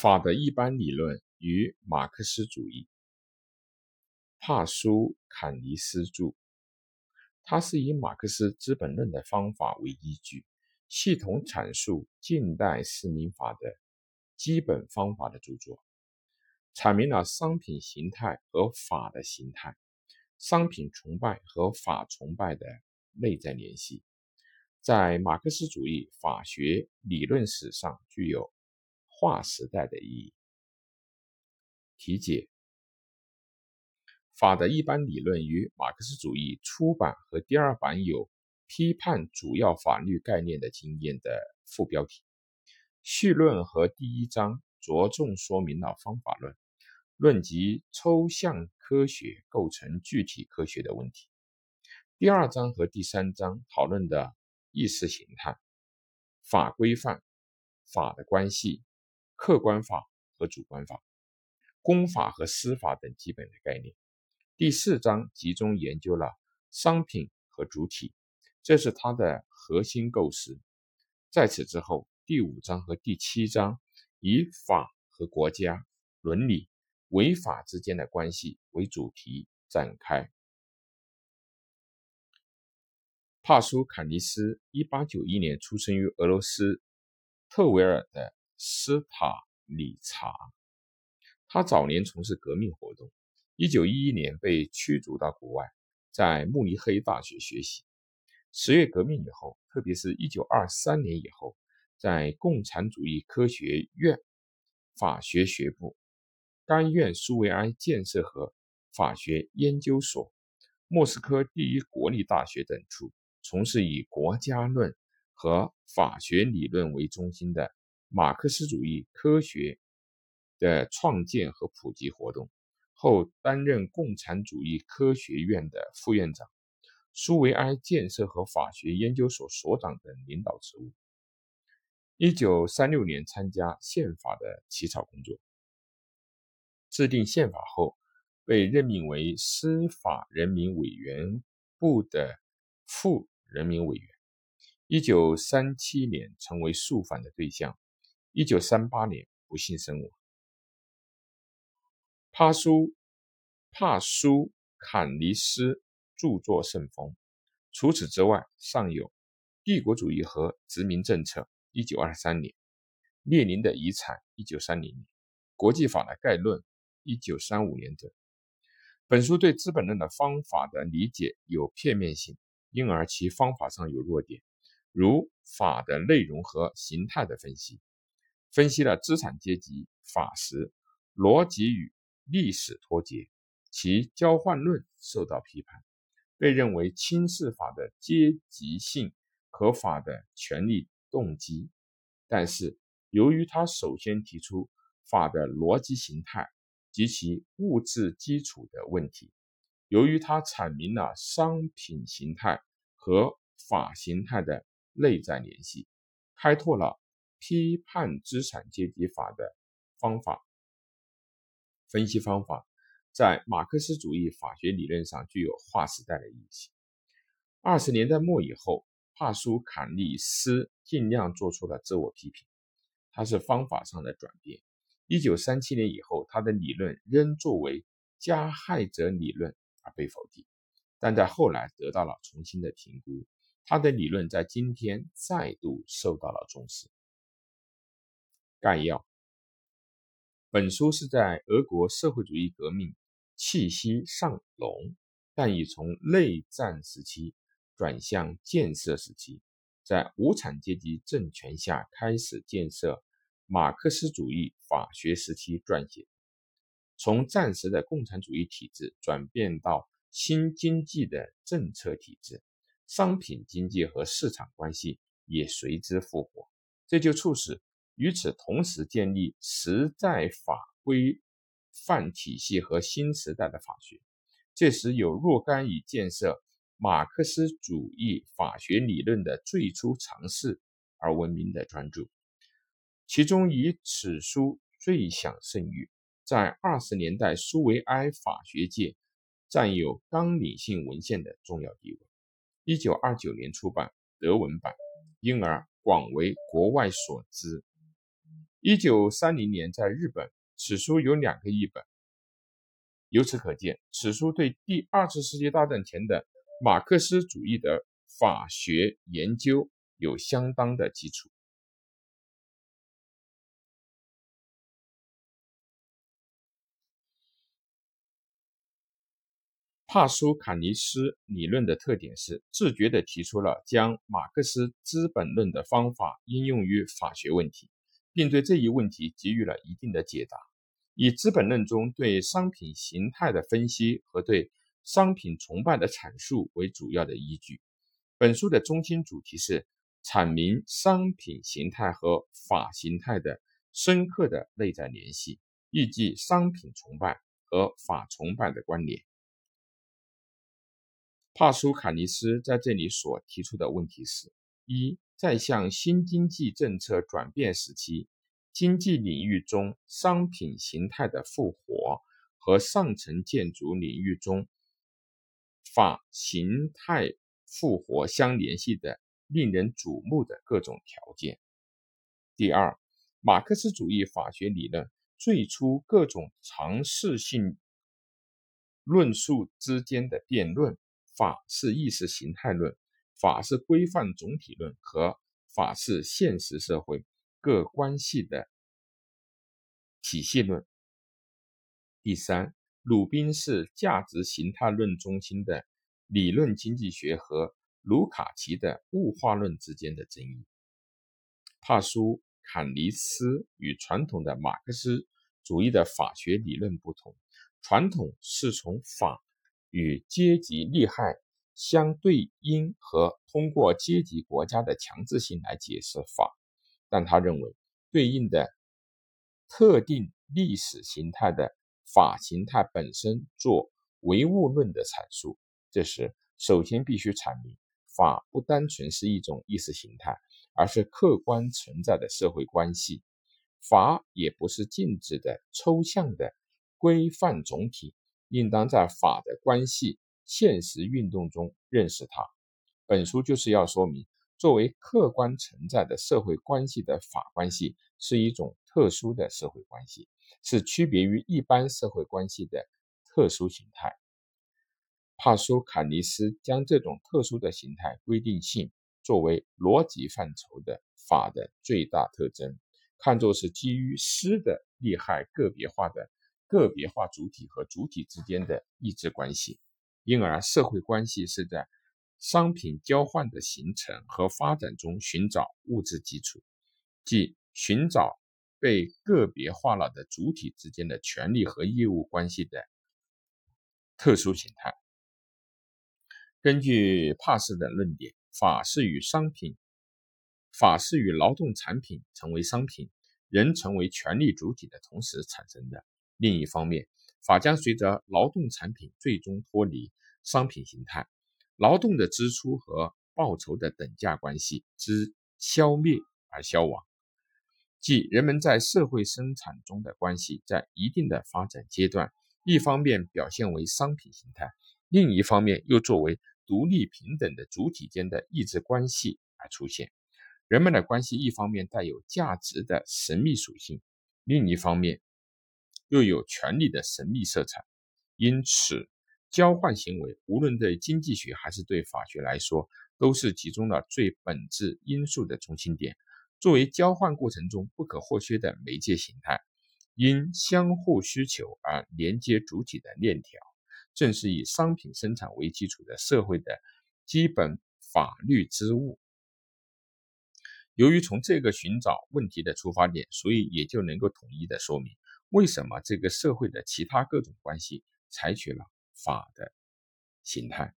法的一般理论与马克思主义，帕苏坎尼斯著。他是以马克思《资本论》的方法为依据，系统阐述近代市民法的基本方法的著作，阐明了商品形态和法的形态、商品崇拜和法崇拜的内在联系，在马克思主义法学理论史上具有划时代的意义。题解。法的一般理论与马克思主义初版和第二版有批判主要法律概念的经验的副标题。序论和第一章着重说明了方法论，论及抽象科学构成具体科学的问题。第二章和第三章讨论的意识形态、法规范、法的关系、客观法和主观法、公法和私法等基本的概念。第四章集中研究了商品和主体，这是它的核心构思。在此之后，第五章和第七章以法和国家、伦理、违法之间的关系为主题展开。帕苏坎尼斯，一八九一年出生于俄罗斯特维尔的斯塔里察，他早年从事革命活动。一九一一年被驱逐到国外，在慕尼黑大学学习。十月革命以后，特别是一九二三年以后，在共产主义科学院法学学部、甘愿苏维埃建设和法学研究所、莫斯科第一国立大学等处从事以国家论和法学理论为中心的马克思主义科学的创建和普及活动。后担任共产主义科学院的副院长、苏维埃建设和法学研究所所长等领导职务。一九三六年参加宪法的起草工作，制定宪法后被任命为司法人民委员部的副人民委员。一九三七年成为肃反的对象，一九三八年不幸身亡。帕苏帕苏坎尼斯著作甚丰。除此之外，尚有《帝国主义和殖民政策》（一九二三年）、《列宁的遗产》（一九三零年）、《国际法的概论》（一九三五年）等。本书对《资本论》的方法的理解有片面性，因而其方法上有弱点，如法的内容和形态的分析，分析了资产阶级法时逻辑与。历史脱节，其交换论受到批判，被认为轻视法的阶级性和法的权利动机。但是，由于他首先提出法的逻辑形态及其物质基础的问题，由于他阐明了商品形态和法形态的内在联系，开拓了批判资产阶级法的方法。分析方法在马克思主义法学理论上具有划时代的意义。二十年代末以后，帕苏坎利斯尽量做出了自我批评，他是方法上的转变。一九三七年以后，他的理论仍作为加害者理论而被否定，但在后来得到了重新的评估。他的理论在今天再度受到了重视。概要。本书是在俄国社会主义革命气息尚浓，但已从内战时期转向建设时期，在无产阶级政权下开始建设马克思主义法学时期撰写，从战时的共产主义体制转变到新经济的政策体制，商品经济和市场关系也随之复活，这就促使。与此同时，建立实在法规范体系和新时代的法学，这时有若干以建设马克思主义法学理论的最初尝试而闻名的专著，其中以此书最享盛誉，在二十年代苏维埃法学界占有纲领性文献的重要地位。一九二九年出版德文版，因而广为国外所知。一九三零年在日本，此书有两个译本。由此可见，此书对第二次世界大战前的马克思主义的法学研究有相当的基础。帕苏坎尼斯理论的特点是自觉地提出了将马克思《资本论》的方法应用于法学问题，并对这一问题给予了一定的解答。以《资本论》中对商品形态的分析和对商品崇拜的阐述为主要的依据。本书的中心主题是阐明商品形态和法形态的深刻的内在联系，以及商品崇拜和法崇拜的关联。帕苏卡尼斯在这里所提出的问题是：一，在向新经济政策转变时期，经济领域中商品形态的复活和上层建筑领域中法形态复活相联系的令人瞩目的各种条件。第二，马克思主义法学理论最初各种尝试性论述之间的辩论。法是意识形态论，法是规范总体论和法是现实社会各关系的体系论。第三，鲁宾是价值形态论中心的理论经济学和卢卡奇的物化论之间的争议。帕苏坎尼斯与传统的马克思主义的法学理论不同，传统是从法。与阶级利害相对应和通过阶级国家的强制性来解释法，但他认为对应的特定历史形态的法形态本身做唯物论的阐述。这时，首先必须阐明法不单纯是一种意识形态，而是客观存在的社会关系。法也不是静止的、抽象的规范总体。应当在法的关系现实运动中认识它。本书就是要说明，作为客观存在的社会关系的法关系是一种特殊的社会关系，是区别于一般社会关系的特殊形态。帕苏卡尼斯将这种特殊的形态规定性作为逻辑范畴的法的最大特征，看作是基于诗的利害个别化的。个别化主体和主体之间的意志关系，因而社会关系是在商品交换的形成和发展中寻找物质基础，即寻找被个别化了的主体之间的权利和义务关系的特殊形态。根据帕斯的论点，法是与商品，法是与劳动产品成为商品，人成为权利主体的同时产生的。另一方面，法将随着劳动产品最终脱离商品形态，劳动的支出和报酬的等价关系之消灭而消亡，即人们在社会生产中的关系在一定的发展阶段，一方面表现为商品形态，另一方面又作为独立平等的主体间的意志关系而出现。人们的关系一方面带有价值的神秘属性，另一方面。又有权力的神秘色彩，因此交换行为无论对经济学还是对法学来说，都是集中了最本质因素的中心点，作为交换过程中不可或缺的媒介形态，因相互需求而连接主体的链条，正是以商品生产为基础的社会的基本法律之物。由于从这个寻找问题的出发点，所以也就能够统一的说明。为什么这个社会的其他各种关系采取了法的形态？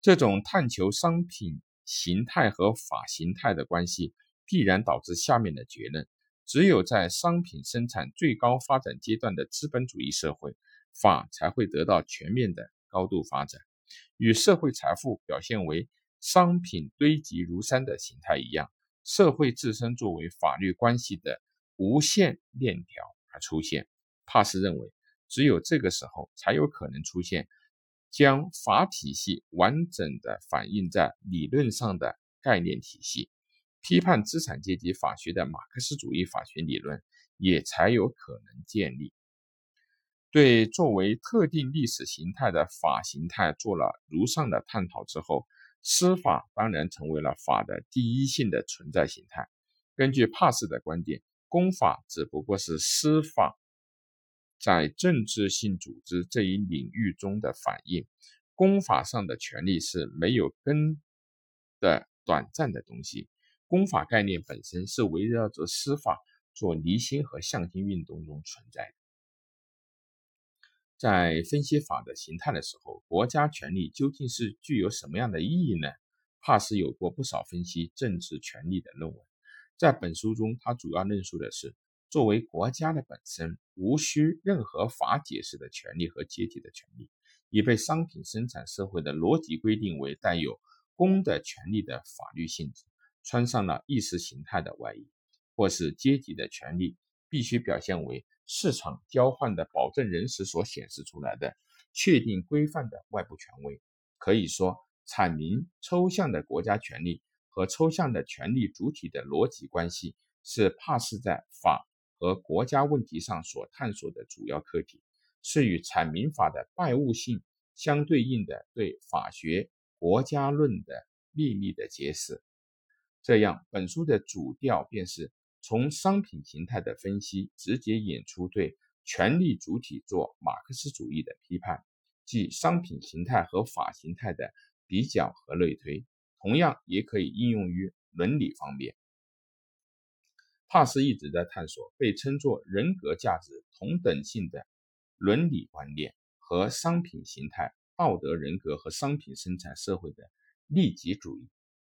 这种探求商品形态和法形态的关系，必然导致下面的结论：只有在商品生产最高发展阶段的资本主义社会，法才会得到全面的高度发展。与社会财富表现为商品堆积如山的形态一样，社会自身作为法律关系的无限链条。而出现，帕斯认为，只有这个时候才有可能出现将法体系完整的反映在理论上的概念体系，批判资产阶级法学的马克思主义法学理论也才有可能建立。对作为特定历史形态的法形态做了如上的探讨之后，司法当然成为了法的第一性的存在形态。根据帕斯的观点，公法只不过是司法在政治性组织这一领域中的反应。公法上的权利是没有根的短暂的东西。公法概念本身是围绕着司法做离心和向心运动中存在的。在分析法的形态的时候，国家权力究竟是具有什么样的意义呢？帕斯有过不少分析政治权力的论文。在本书中，他主要论述的是，作为国家的本身，无需任何法解释的权利和阶级的权利，已被商品生产社会的逻辑规定为带有公的权利的法律性质，穿上了意识形态的外衣，或是阶级的权利必须表现为。市场交换的保证人时所显示出来的确定规范的外部权威，可以说阐明抽象的国家权力和抽象的权利主体的逻辑关系，是帕斯在法和国家问题上所探索的主要课题，是与阐明法的拜物性相对应的对法学国家论的秘密的揭示。这样，本书的主调便是。从商品形态的分析直接引出对权力主体做马克思主义的批判，即商品形态和法形态的比较和类推，同样也可以应用于伦理方面。帕斯一直在探索被称作人格价值同等性的伦理观念和商品形态、道德人格和商品生产社会的利己主义、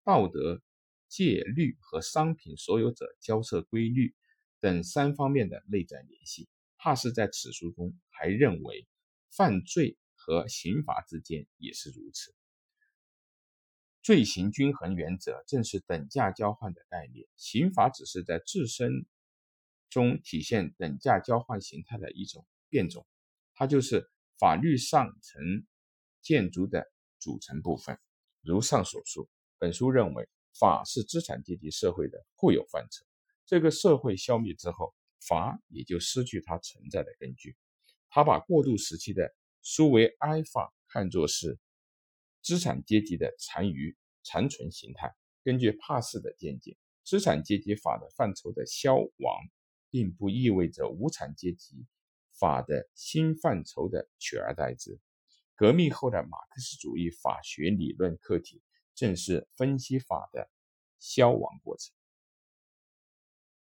道德。戒律和商品所有者交涉规律等三方面的内在联系。帕斯在此书中还认为，犯罪和刑罚之间也是如此。罪行均衡原则正是等价交换的概念，刑法只是在自身中体现等价交换形态的一种变种，它就是法律上层建筑的组成部分。如上所述，本书认为。法是资产阶级社会的固有范畴，这个社会消灭之后，法也就失去它存在的根据。他把过渡时期的苏维埃法看作是资产阶级的残余、残存形态。根据帕斯的见解，资产阶级法的范畴的消亡，并不意味着无产阶级法的新范畴的取而代之。革命后的马克思主义法学理论课题。正是分析法的消亡过程。